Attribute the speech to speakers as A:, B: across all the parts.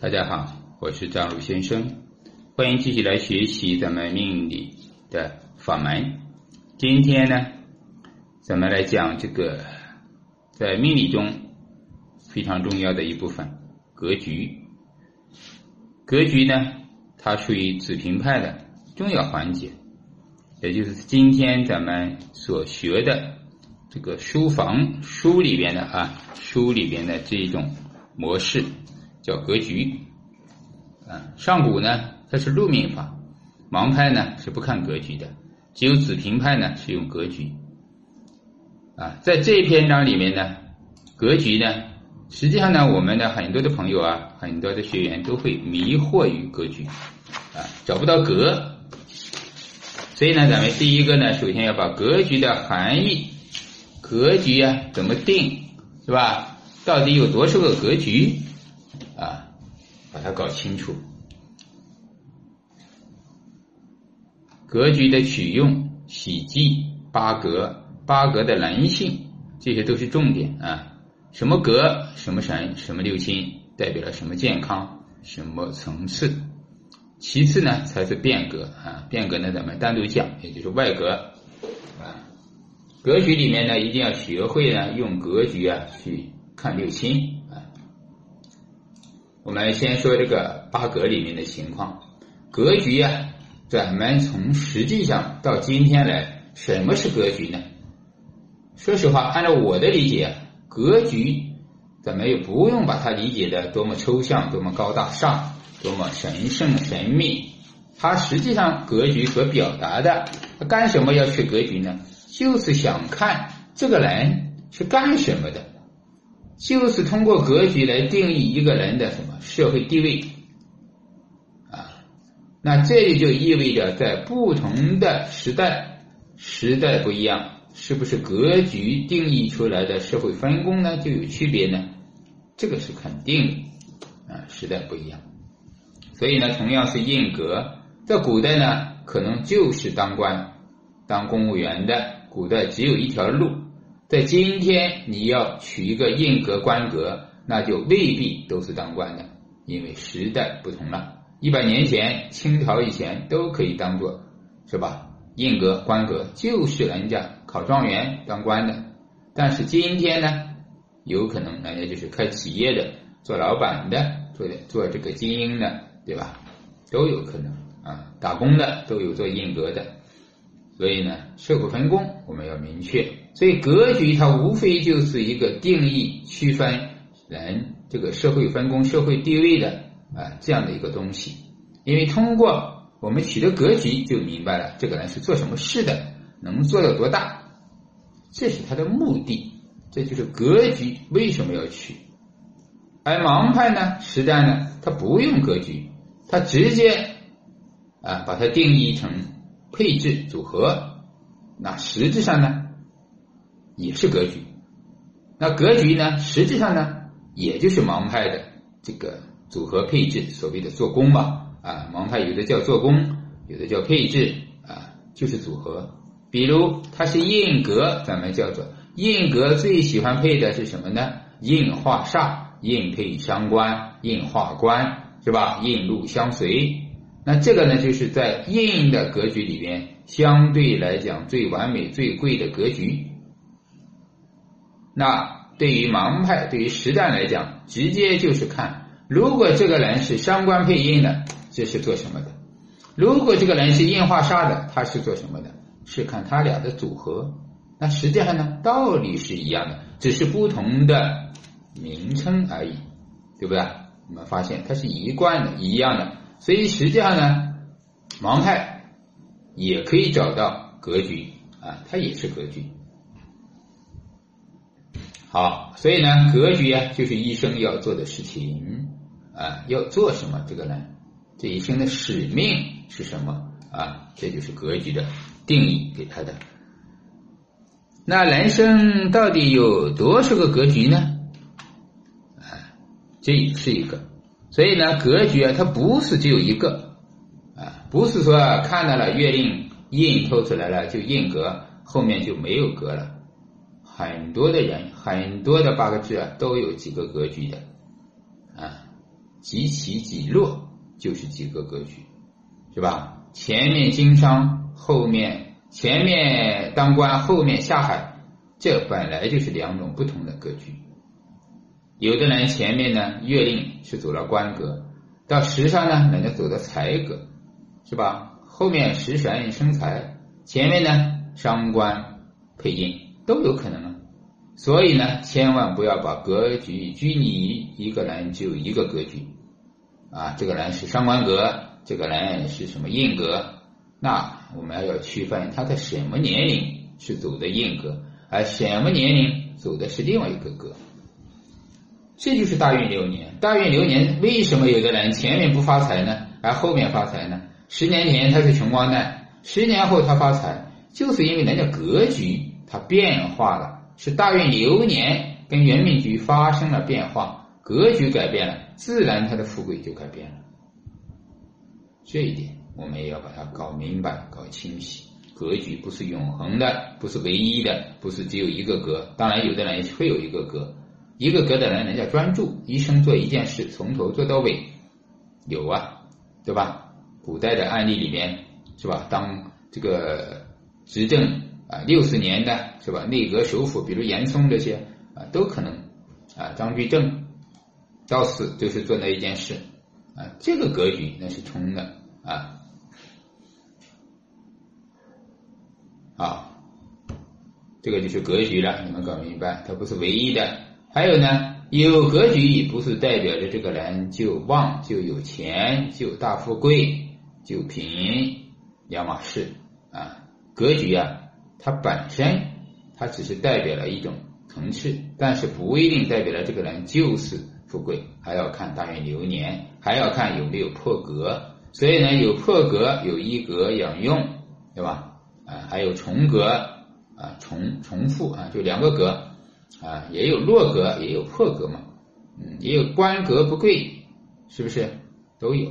A: 大家好，我是张鲁先生，欢迎继续来学习咱们命理的法门。今天呢，咱们来讲这个在命理中非常重要的一部分——格局。格局呢，它属于子平派的重要环节，也就是今天咱们所学的这个书房书里边的啊，书里边的这一种模式。叫格局，啊，上古呢它是路命法，盲派呢是不看格局的，只有子平派呢是用格局，啊，在这一篇章里面呢，格局呢，实际上呢，我们的很多的朋友啊，很多的学员都会迷惑于格局，啊，找不到格，所以呢，咱们第一个呢，首先要把格局的含义，格局啊怎么定，是吧？到底有多少个格局？啊，把它搞清楚。格局的取用、喜忌、八格、八格的人性，这些都是重点啊。什么格、什么神、什么六亲，代表了什么健康、什么层次。其次呢，才是变革啊。变革呢，咱们单独讲，也就是外格啊。格局里面呢，一定要学会呢，用格局啊去看六亲。我们先说这个八格里面的情况，格局啊，咱们从实际上到今天来，什么是格局呢？说实话，按照我的理解，格局咱们也不用把它理解的多么抽象、多么高大上、多么神圣神秘。它实际上格局所表达的，干什么要去格局呢？就是想看这个人是干什么的。就是通过格局来定义一个人的什么社会地位啊？那这里就意味着在不同的时代，时代不一样，是不是格局定义出来的社会分工呢就有区别呢？这个是肯定的啊，时代不一样。所以呢，同样是印格，在古代呢，可能就是当官、当公务员的，古代只有一条路。在今天，你要取一个印格官格，那就未必都是当官的，因为时代不同了。一百年前，清朝以前都可以当做是吧？印格官格就是人家考状元当官的，但是今天呢，有可能人家就是开企业的、做老板的、做做这个精英的，对吧？都有可能啊，打工的都有做印格的。所以呢，社会分工我们要明确。所以格局它无非就是一个定义、区分人这个社会分工、社会地位的啊这样的一个东西。因为通过我们取得格局，就明白了这个人是做什么事的，能做到多大，这是他的目的。这就是格局为什么要取。而盲派呢，实战呢，他不用格局，他直接啊把它定义成。配置组合，那实质上呢，也是格局。那格局呢，实质上呢，也就是盲派的这个组合配置，所谓的做工嘛。啊，盲派有的叫做工，有的叫配置，啊，就是组合。比如它是印格，咱们叫做印格，最喜欢配的是什么呢？印化煞，印配伤官，印化官，是吧？印禄相随。那这个呢，就是在印的格局里边，相对来讲最完美、最贵的格局。那对于盲派、对于实战来讲，直接就是看，如果这个人是伤官配印的，这是做什么的；如果这个人是印化煞的，他是做什么的？是看他俩的组合。那实际上呢，道理是一样的，只是不同的名称而已，对不对？我们发现它是一贯的、一样的。所以实际上呢，盲派也可以找到格局啊，它也是格局。好，所以呢，格局啊，就是一生要做的事情啊，要做什么？这个呢这一生的使命是什么啊？这就是格局的定义给他的。那人生到底有多少个格局呢？啊，这也是一个。所以呢，格局啊，它不是只有一个，啊，不是说看到了月令印透出来了就印格，后面就没有格了。很多的人，很多的八个字啊，都有几个格局的，啊，几起几落就是几个格局，是吧？前面经商，后面前面当官，后面下海，这本来就是两种不同的格局。有的人前面呢月令是走了官格，到时上呢人家走的财格，是吧？后面食神生财，前面呢伤官配印都有可能啊。所以呢，千万不要把格局拘泥于一个人只有一个格局啊，这个人是伤官格，这个人是什么印格？那我们要区分他在什么年龄是走的印格，而什么年龄走的是另外一个格。这就是大运流年。大运流年为什么有的人前面不发财呢，而后面发财呢？十年前他是穷光蛋，十年后他发财，就是因为人家格局它变化了。是大运流年跟元命局发生了变化，格局改变了，自然他的富贵就改变了。这一点我们也要把它搞明白、搞清晰。格局不是永恒的，不是唯一的，不是只有一个格。当然，有的人会有一个格，一个格的人，人家专注，一生做一件事，从头做到尾，有啊，对吧？古代的案例里面是吧？当这个执政。啊，六十年的是吧？内阁首辅，比如严嵩这些啊，都可能啊。张居正到死就是做那一件事啊，这个格局那是冲的啊。啊，这个就是格局了，你们搞明白？它不是唯一的。还有呢，有格局不是代表着这个人就旺就有钱就大富贵就平两码事啊。格局啊。它本身，它只是代表了一种层次，但是不一定代表了这个人就是富贵，还要看大运流年，还要看有没有破格。所以呢，有破格，有一格养用，对吧？啊，还有重格啊，重重复啊，就两个格啊，也有落格，也有破格嘛，嗯，也有官格不贵，是不是都有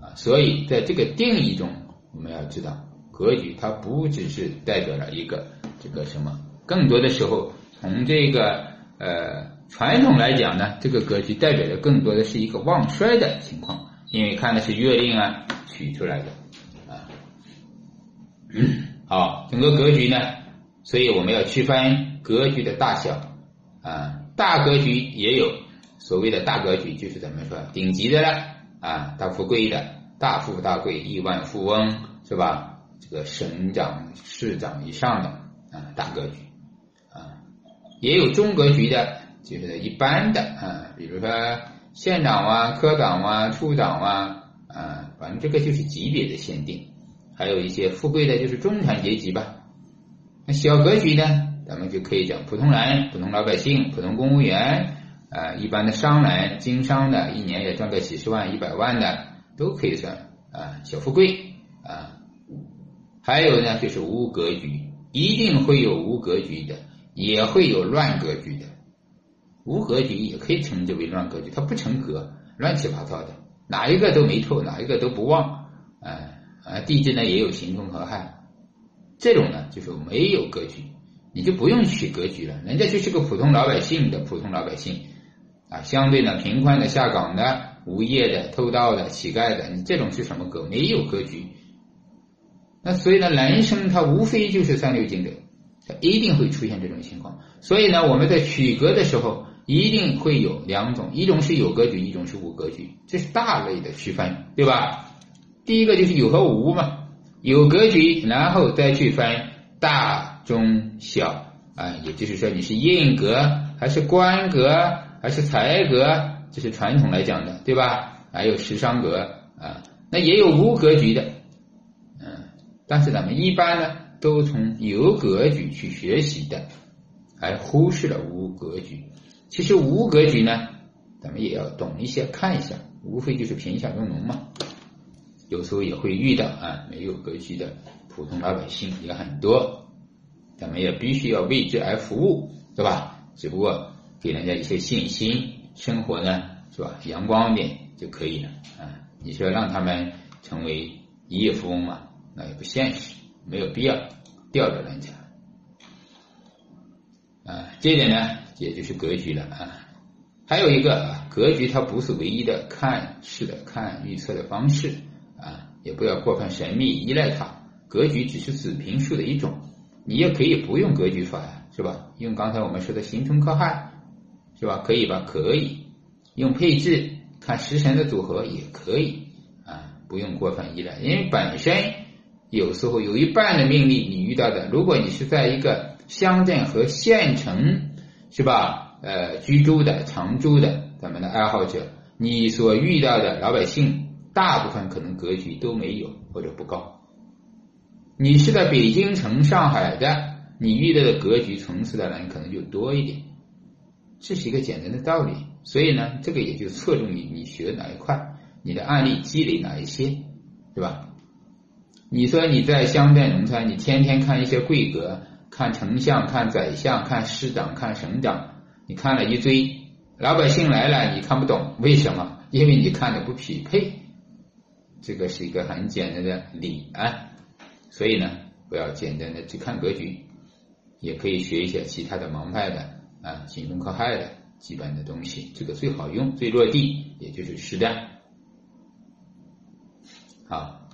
A: 啊？所以在这个定义中，我们要知道。格局它不只是代表了一个这个什么，更多的时候从这个呃传统来讲呢，这个格局代表的更多的是一个旺衰的情况，因为看的是月令啊取出来的啊。好，整个格局呢，所以我们要区分格局的大小啊，大格局也有所谓的大格局，就是怎么说顶级的了啊，大富贵的，大富大贵，亿万富翁是吧？这个省长、市长以上的啊大格局啊，也有中格局的，就是一般的啊，比如说县长啊、科长啊、处长啊啊，反正这个就是级别的限定。还有一些富贵的，就是中产阶级吧。那小格局呢，咱们就可以讲普通人、普通老百姓、普通公务员啊，一般的商人、经商的，一年也赚个几十万、一百万的，都可以算啊小富贵啊。还有呢，就是无格局，一定会有无格局的，也会有乱格局的。无格局也可以称之为乱格局，它不成格，乱七八糟的，哪一个都没透，哪一个都不旺。啊啊，地支呢也有刑冲合害，这种呢就是没有格局，你就不用取格局了，人家就是个普通老百姓的普通老百姓啊，相对呢贫困的、下岗的、无业的、偷盗的、乞丐的，你这种是什么格？没有格局。那所以呢，人生它无非就是三六经的，它一定会出现这种情况。所以呢，我们在取格的时候，一定会有两种，一种是有格局，一种是无格局，这是大类的区分，对吧？第一个就是有和无嘛，有格局，然后再去分大、中、小啊，也就是说你是印格还是官格还是财格，这是传统来讲的，对吧？还有食伤格啊，那也有无格局的。嗯但是咱们一般呢，都从有格局去学习的，而忽视了无格局。其实无格局呢，咱们也要懂一些，看一下，无非就是贫下中农嘛。有时候也会遇到啊，没有格局的普通老百姓也很多，咱们也必须要为之而服务，对吧？只不过给人家一些信心，生活呢，是吧？阳光一点就可以了啊。你说让他们成为一夜富翁嘛？那也不现实，没有必要吊着人家啊。这一点呢，也就是格局了啊。还有一个格局，它不是唯一的看事的看预测的方式啊，也不要过分神秘依赖它。格局只是子平数的一种，你也可以不用格局法呀，是吧？用刚才我们说的刑冲克害，是吧？可以吧？可以用配置看食神的组合也可以啊，不用过分依赖，因为本身有时候有一半的命力你遇到的，如果你是在一个乡镇和县城，是吧？呃，居住的、常住的，咱们的爱好者，你所遇到的老百姓，大部分可能格局都没有或者不高。你是在北京城、上海的，你遇到的格局层次的人可能就多一点。这是一个简单的道理，所以呢，这个也就侧重于你学哪一块，你的案例积累哪一些，对吧？你说你在乡镇农村，你天天看一些贵格，看丞相、看宰相、看市长、看省长。你看了一堆，老百姓来了，你看不懂，为什么？因为你看的不匹配，这个是一个很简单的理啊。所以呢，不要简单的只看格局，也可以学一些其他的盲派的啊，心中克害的基本的东西，这个最好用，最落地，也就是实战。好，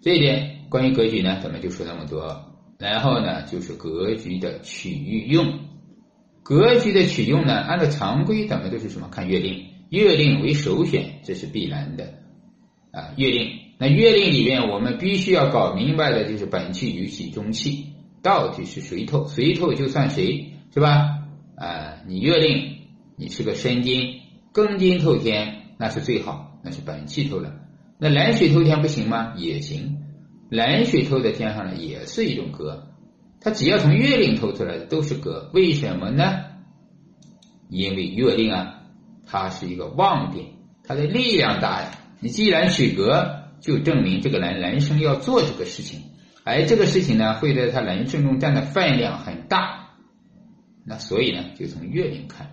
A: 这一点关于格局呢，咱们就说那么多。然后呢，就是格局的取用。格局的取用呢，按照常规，咱们都是什么？看月令，月令为首选，这是必然的啊。月令，那月令里面，我们必须要搞明白的就是本气、与气、中气到底是谁透，谁透就算谁，是吧？啊，你月令你是个申金、庚金透天，那是最好，那是本气透了。那冷水透天不行吗？也行，冷水透在天上呢，也是一种格。它只要从月令透出来的都是格，为什么呢？因为月令啊，它是一个旺点，它的力量大呀。你既然取格，就证明这个人人生要做这个事情，而这个事情呢，会在他人生中占的分量很大。那所以呢，就从月令看。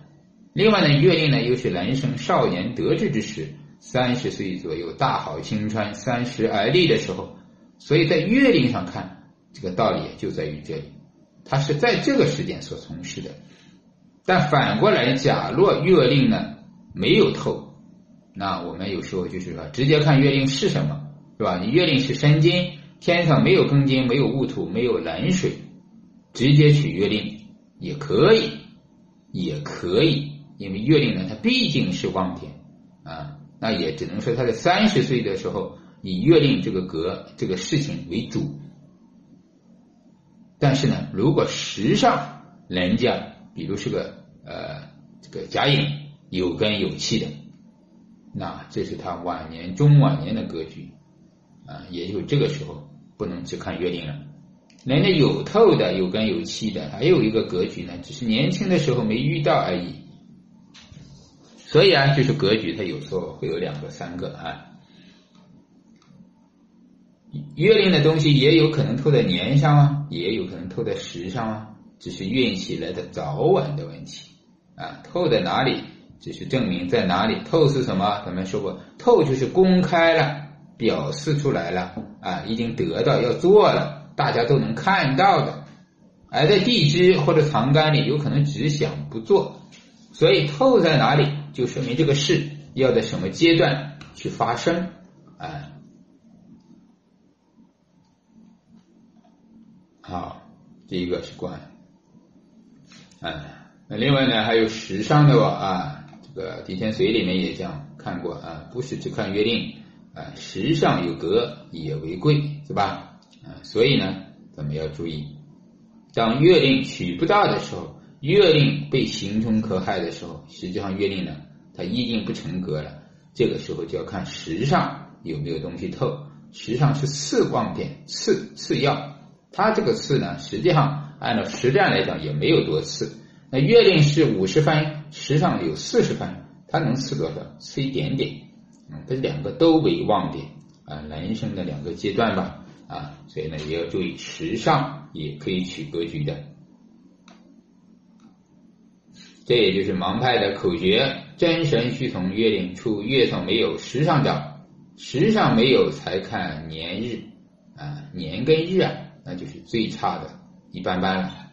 A: 另外呢，月令呢又是人生少年得志之时，三十岁左右大好青春，三十而立的时候，所以在月令上看。这个道理就在于这里，他是在这个时间所从事的。但反过来，假若月令呢没有透，那我们有时候就是说，直接看月令是什么，是吧？你月令是申金，天上没有庚金，没有戊土，没有壬水，直接取月令也可以，也可以，因为月令呢，它毕竟是旺天啊，那也只能说他在三十岁的时候以月令这个格这个事情为主。但是呢，如果时上人家，比如是个呃这个甲寅有根有气的，那这是他晚年中晚年的格局啊，也就这个时候不能只看月令了。人家有透的有根有气的，还有一个格局呢，只是年轻的时候没遇到而已。所以啊，就是格局，它有时候会有两个、三个啊。月令的东西也有可能透在年上啊，也有可能透在时上啊，只是运气来的早晚的问题啊。透在哪里，只是证明在哪里。透是什么？咱们说过，透就是公开了，表示出来了啊，已经得到要做了，大家都能看到的。而在地支或者藏干里，有可能只想不做，所以透在哪里，就说明这个事要在什么阶段去发生啊。好，第一个是官，啊，那另外呢还有时尚的吧啊，这个《地天髓》里面也讲看过啊，不是只看月令啊，时上有格也为贵，是吧？啊，所以呢，咱们要注意，当月令取不到的时候，月令被刑冲克害的时候，实际上月令呢，它已经不成格了，这个时候就要看时上有没有东西透，时上是次旺点，次次要。它这个次呢，实际上按照实战来讲也没有多次。那月令是五十分，时上有四十分，它能次多少？次一点点。嗯，这两个都为旺点啊，人生的两个阶段吧啊，所以呢也要注意，时上也可以取格局的。这也就是盲派的口诀：真神须从月令出，月上没有，时上找，时上没有才看年日啊，年跟日啊。那就是最差的，一般般了，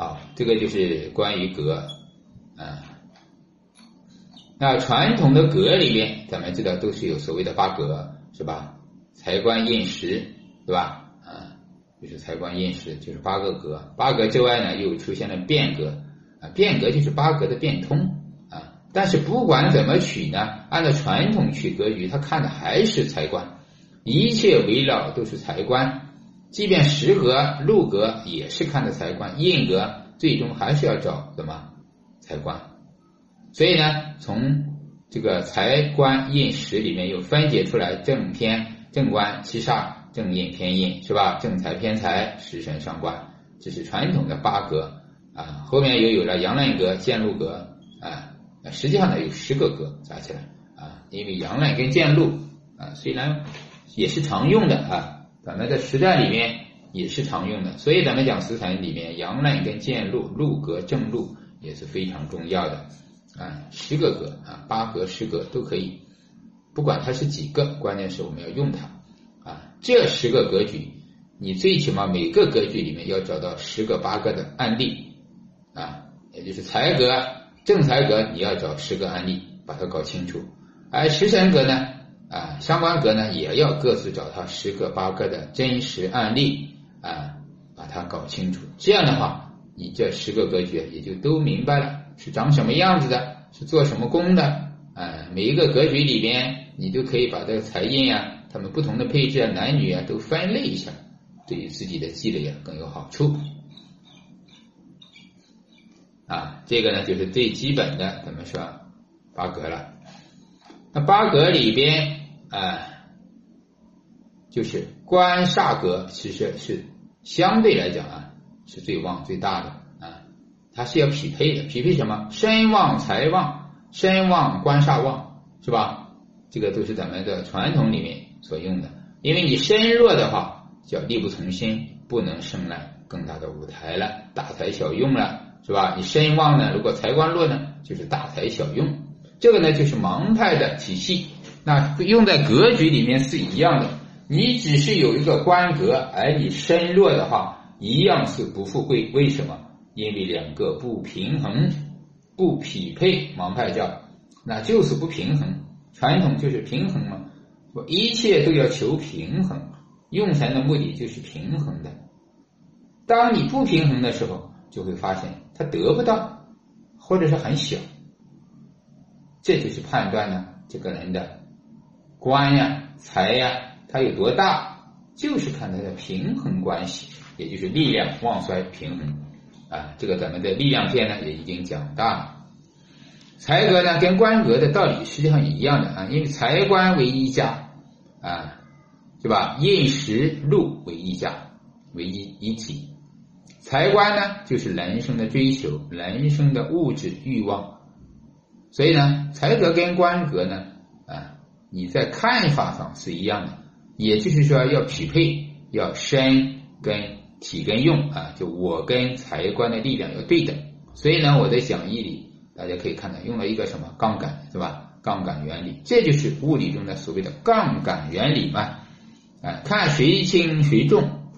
A: 啊，这个就是关于格啊。那传统的格里面，咱们知道都是有所谓的八格，是吧？财官印时，对吧？啊，就是财官印时，就是八个格。八格之外呢，又出现了变格啊，变格就是八格的变通啊。但是不管怎么取呢，按照传统取格局，他看的还是财官，一切围绕都是财官。即便食格、禄格也是看的财官，印格最终还是要找什么财官。所以呢，从这个财官印时里面又分解出来正偏、正官、七煞、正印、偏印，是吧？正财、偏财、食神、伤官，这是传统的八格啊。后面又有了阳刃格、见禄格啊。实际上呢，有十个格加起来啊。因为阳刃跟见禄啊，虽然也是常用的啊，咱们在实战里面也是常用的。所以咱们讲食神里面，阳刃跟见禄、禄格、正路也是非常重要的。啊，十个格啊，八格、十格都可以，不管它是几个，关键是我们要用它啊。这十个格局，你最起码每个格局里面要找到十个、八个的案例啊，也就是财格、正财格，你要找十个案例，把它搞清楚。而食神格呢，啊，相关格呢，也要各自找它十个、八个的真实案例啊，把它搞清楚。这样的话，你这十个格局也就都明白了。是长什么样子的？是做什么工的？啊，每一个格局里边，你都可以把这个财印啊，他们不同的配置啊，男女啊，都分类一下，对于自己的积累啊更有好处。啊，这个呢就是最基本的，怎么说八格了？那八格里边啊，就是官煞格，其实是相对来讲啊，是最旺最大的啊。它是要匹配的，匹配什么？身旺财旺，身旺官煞旺，是吧？这个都是咱们的传统里面所用的。因为你身弱的话，叫力不从心，不能胜来更大的舞台了，大材小用了，是吧？你身旺呢，如果财官弱呢，就是大材小用。这个呢，就是盲派的体系。那用在格局里面是一样的。你只是有一个官格，而你身弱的话，一样是不富贵。为什么？因为两个不平衡、不匹配，盲派叫，那就是不平衡。传统就是平衡嘛，我一切都要求平衡，用财的目的就是平衡的。当你不平衡的时候，就会发现他得不到，或者是很小。这就是判断呢，这个人的官呀、财呀，它有多大，就是看它的平衡关系，也就是力量旺衰平衡。啊，这个咱们的力量篇呢也已经讲大了。财格呢跟官格的道理实际上一样的啊，因为财官为一家啊，是吧？印时禄为一家，为一一体。财官呢就是人生的追求，人生的物质欲望。所以呢，财格跟官格呢，你在看法上是一样的，也就是说要匹配，要身跟。体跟用啊，就我跟财官的力量要对等，所以呢，我在讲义里大家可以看到用了一个什么杠杆是吧？杠杆原理，这就是物理中的所谓的杠杆原理嘛。啊，看谁轻谁重，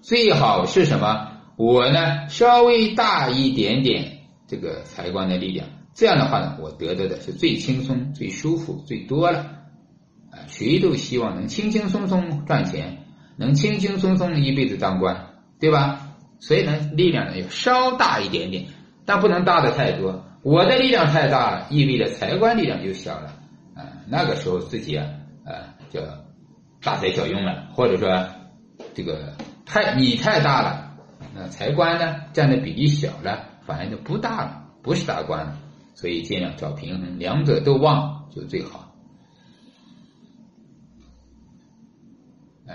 A: 最好是什么？我呢稍微大一点点这个财官的力量，这样的话呢，我得到的是最轻松、最舒服、最多了。啊，谁都希望能轻轻松松赚钱。能轻轻松松一辈子当官，对吧？所以呢，力量呢要稍大一点点，但不能大的太多。我的力量太大了，意味着财官力量就小了啊。那个时候自己啊，啊叫大材小用了，或者说这个太你太大了，那财官呢占的比例小了，反而就不大了，不是大官了。所以尽量找平衡，两者都旺就最好。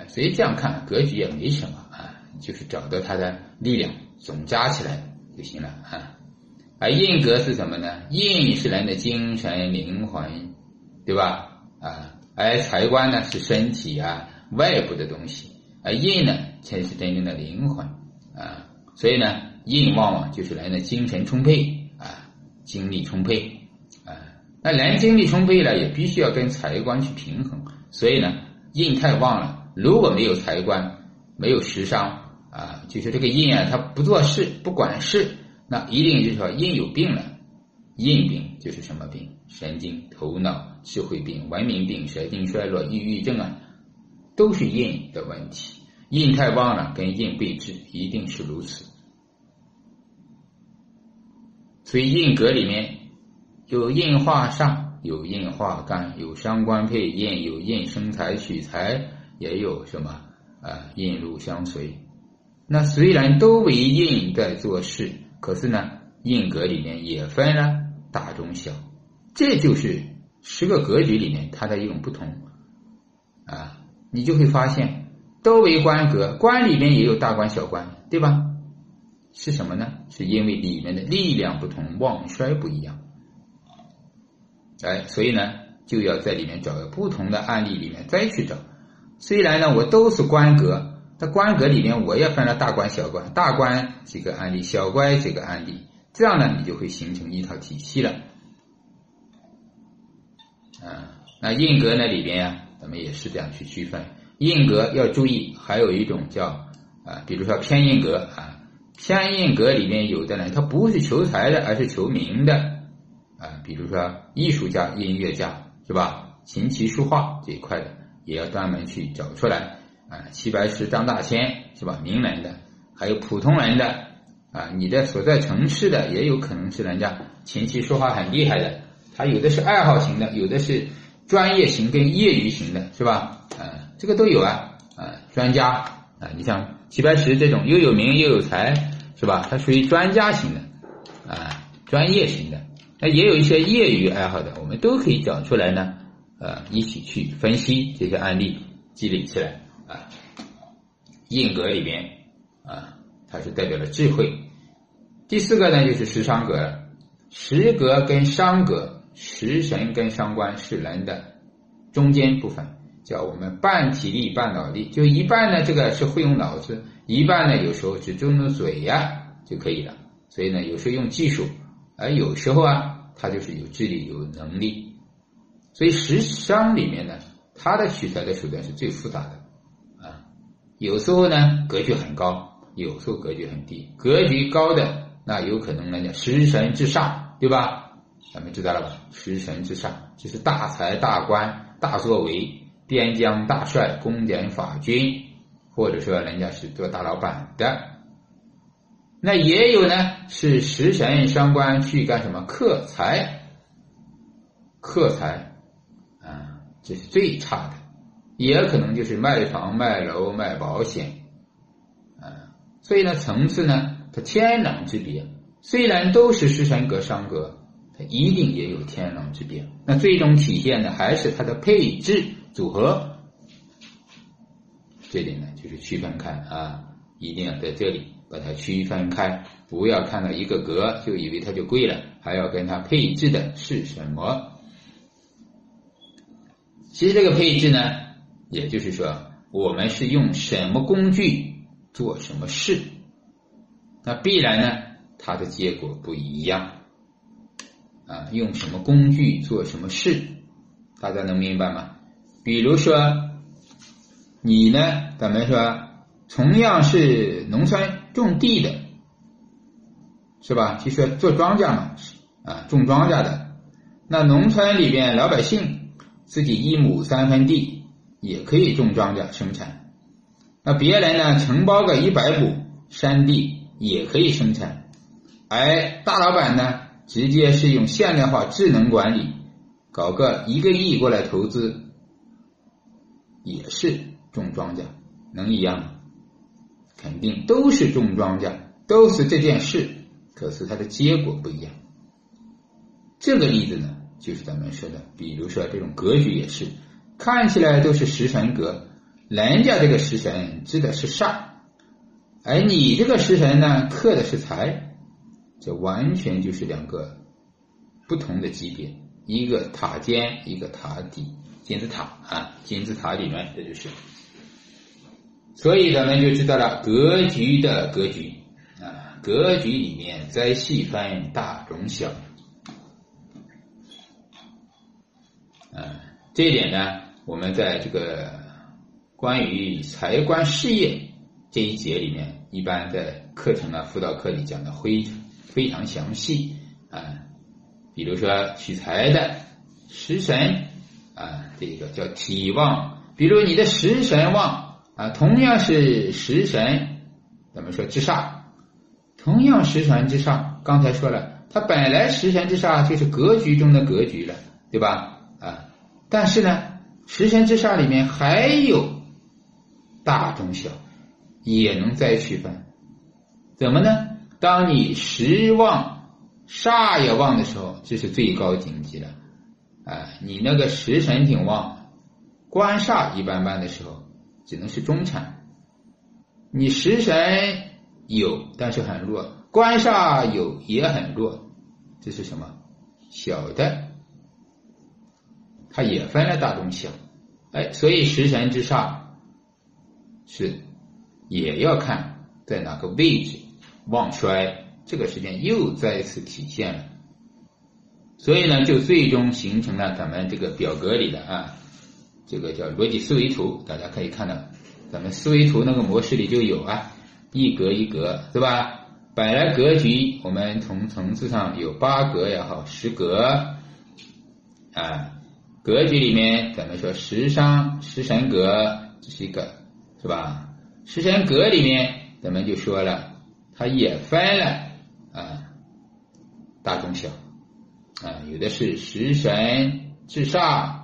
A: 所以这样看格局也没什么啊，就是找到它的力量总加起来就行了啊。而印格是什么呢？印是人的精神灵魂，对吧？啊，而财官呢是身体啊外部的东西，而印呢才是真正的灵魂啊。所以呢，印往往就是人的精神充沛，精力充沛啊。那人精力充沛了，也必须要跟财官去平衡。所以呢，印太旺了。如果没有财官，没有食伤啊，就是这个印啊，它不做事，不管事，那一定就是说印有病了。印病就是什么病？神经、头脑、智慧病、文明病、神经衰弱、抑郁症啊，都是印的问题。印太旺了，跟印对治，一定是如此。所以印格里面有印化上，有印化干，有伤官配印，有印生财取财，也有什么啊印禄相随。那虽然都为印在做事，可是呢，印格里面也分了大中小，这就是十个格局里面它的一种不同啊。你就会发现，都为官格，官里面也有大官小官，对吧？是什么呢？是因为里面的力量不同，旺衰不一样。哎，所以呢，就要在里面找个不同的案例里面再去找。虽然呢，我都是官格，那官格里面我也分了大官小官，大官几个案例，小官几个案例，这样呢，你就会形成一套体系了。啊，那印格呢里边呀，咱们也是这样去区分。印格要注意，还有一种叫啊，比如说偏印格啊。偏印格里面有的呢，他不是求财的，而是求名的啊。比如说艺术家、音乐家是吧？琴棋书画这一块的，也要专门去找出来啊。齐白石、张大千是吧？名人的，还有普通人的啊。你的所在城市的也有可能是人家琴棋书画很厉害的，他有的是爱好型的，有的是专业型跟业余型的，是吧？啊，这个都有啊啊，专家啊，你像。齐白石这种又有名又有才，是吧？他属于专家型的，啊，专业型的。那也有一些业余爱好的，我们都可以找出来呢，呃，一起去分析这些案例，积累起来啊。印格里边啊，它是代表了智慧。第四个呢，就是食伤格了。食格跟伤格，食神跟伤官是人的中间部分。叫我们半体力半脑力，就一半呢，这个是会用脑子，一半呢，有时候只用嘴呀就可以了。所以呢，有时候用技术，而有时候啊，他就是有智力、有能力。所以十伤里面呢，他的取材的手段是最复杂的啊。有时候呢，格局很高，有时候格局很低。格局高的那有可能呢叫食神之上，对吧？咱们知道了吧？食神之上就是大才大官大作为。边疆大帅、公检法军，或者说人家是做大老板的，那也有呢，是食神伤官去干什么克财？克财啊，这是最差的，也可能就是卖房、卖楼、卖保险啊。所以呢，层次呢，它天壤之别。虽然都是食神格伤格，它一定也有天壤之别。那最终体现的还是它的配置。组合，这里呢就是区分开啊，一定要在这里把它区分开，不要看到一个格就以为它就贵了，还要跟它配置的是什么。其实这个配置呢，也就是说我们是用什么工具做什么事，那必然呢它的结果不一样啊，用什么工具做什么事，大家能明白吗？比如说，你呢？咱们说，同样是农村种地的，是吧？就说做庄稼嘛，啊，种庄稼的。那农村里边老百姓自己一亩三分地也可以种庄稼生产。那别人呢，承包个一百亩山地也可以生产。而大老板呢，直接是用现代化智能管理，搞个一个亿过来投资。也是种庄稼，能一样吗？肯定都是种庄稼，都是这件事，可是它的结果不一样。这个例子呢，就是咱们说的，比如说这种格局也是，看起来都是食神格，人家这个食神指的是煞，而你这个食神呢克的是财，这完全就是两个不同的级别，一个塔尖，一个塔底。金字塔啊，金字塔理论，这就是，所以咱们就知道了格局的格局啊，格局里面再细分大中小，啊，这一点呢，我们在这个关于财官事业这一节里面，一般在课程啊、辅导课里讲的非非常详细啊。比如说取财的食神啊，这个叫体旺。比如你的食神旺啊，同样是食神，咱们说之煞，同样食神之煞，刚才说了，它本来食神之煞就是格局中的格局了，对吧？啊，但是呢，食神之煞里面还有大中小。也能再区分，怎么呢？当你时旺煞也旺的时候，这是最高境界了。哎，你那个食神挺旺，官煞一般般的时候，只能是中产。你食神有，但是很弱；官煞有，也很弱。这是什么？小的，它也分了大中小。哎，所以食神之煞是。也要看在哪个位置旺衰，这个时间又再一次体现了，所以呢，就最终形成了咱们这个表格里的啊，这个叫逻辑思维图，大家可以看到，咱们思维图那个模式里就有啊，一格一格是吧？本来格局我们从层次上有八格也好，十格啊，格局里面咱们说十商十神格这是一个是吧？十神格里面，咱们就说了，它也分了啊，大中小啊，有的是食神制煞，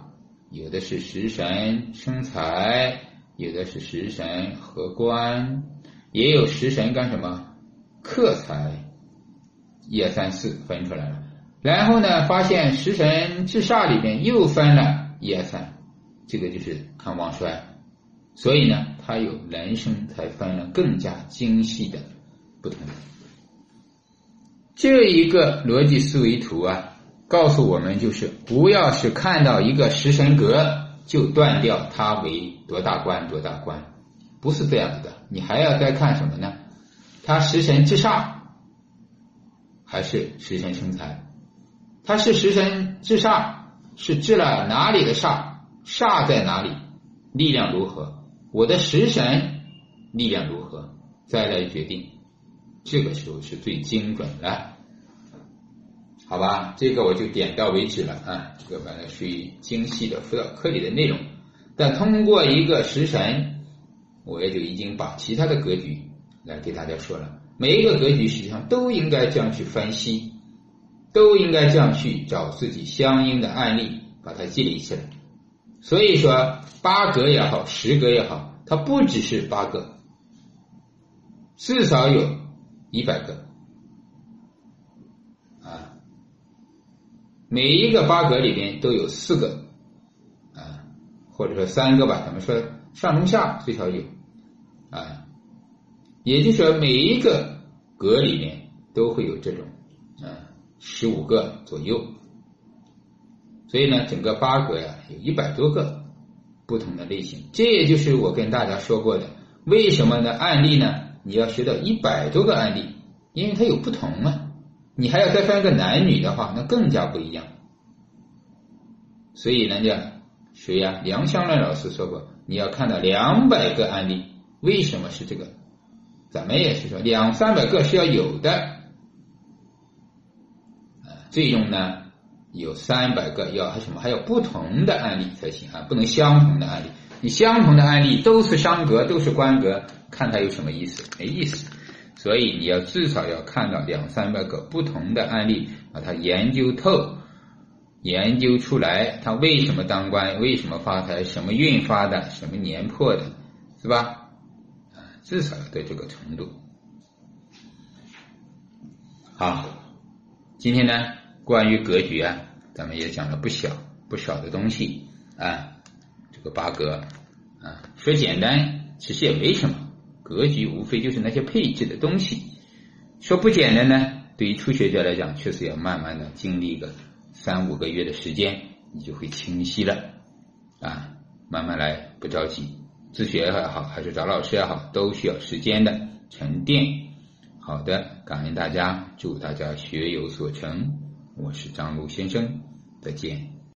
A: 有的是食神生财，有的是食神合官，也有食神干什么克财，一二三四分出来了。然后呢，发现食神制煞里面又分了一二三，这个就是看旺衰。所以呢，它有人生才分了更加精细的不同。这一个逻辑思维图啊，告诉我们就是不要是看到一个食神格就断掉它为多大官多大官，不是这样子的。你还要再看什么呢？它食神制煞还是食神生财？它是食神制煞，是制了哪里的煞？煞在哪里？力量如何？我的食神力量如何，再来决定，这个时候是最精准的，好吧？这个我就点到为止了啊，这个本来属于精细的辅导课里的内容。但通过一个食神，我也就已经把其他的格局来给大家说了。每一个格局实际上都应该这样去分析，都应该这样去找自己相应的案例，把它积累起来。所以说，八格也好，十格也好，它不只是八个，至少有一百个啊。每一个八格里边都有四个啊，或者说三个吧，怎么说上中下最少有啊。也就是说，每一个格里面都会有这种啊十五个左右。所以呢，整个八格呀，有一百多个不同的类型。这也就是我跟大家说过的，为什么呢？案例呢，你要学到一百多个案例，因为它有不同啊。你还要再分个男女的话，那更加不一样。所以人家谁呀？梁香兰老师说过，你要看到两百个案例，为什么是这个？咱们也是说，两三百个是要有的啊。最终呢？有三百个，要还什么？还有不同的案例才行啊，不能相同的案例。你相同的案例都是商格，都是官格，看它有什么意思？没意思。所以你要至少要看到两三百个不同的案例，把它研究透，研究出来他为什么当官，为什么发财，什么运发的，什么年破的，是吧？啊，至少要到这个程度。好，今天呢？关于格局啊，咱们也讲了不小不少的东西啊。这个八格啊，说简单其实也没什么，格局无非就是那些配置的东西。说不简单呢，对于初学者来讲，确实要慢慢的经历个三五个月的时间，你就会清晰了啊。慢慢来，不着急，自学也好，还是找老师也好，都需要时间的沉淀。好的，感恩大家，祝大家学有所成。我是张璐先生，再见。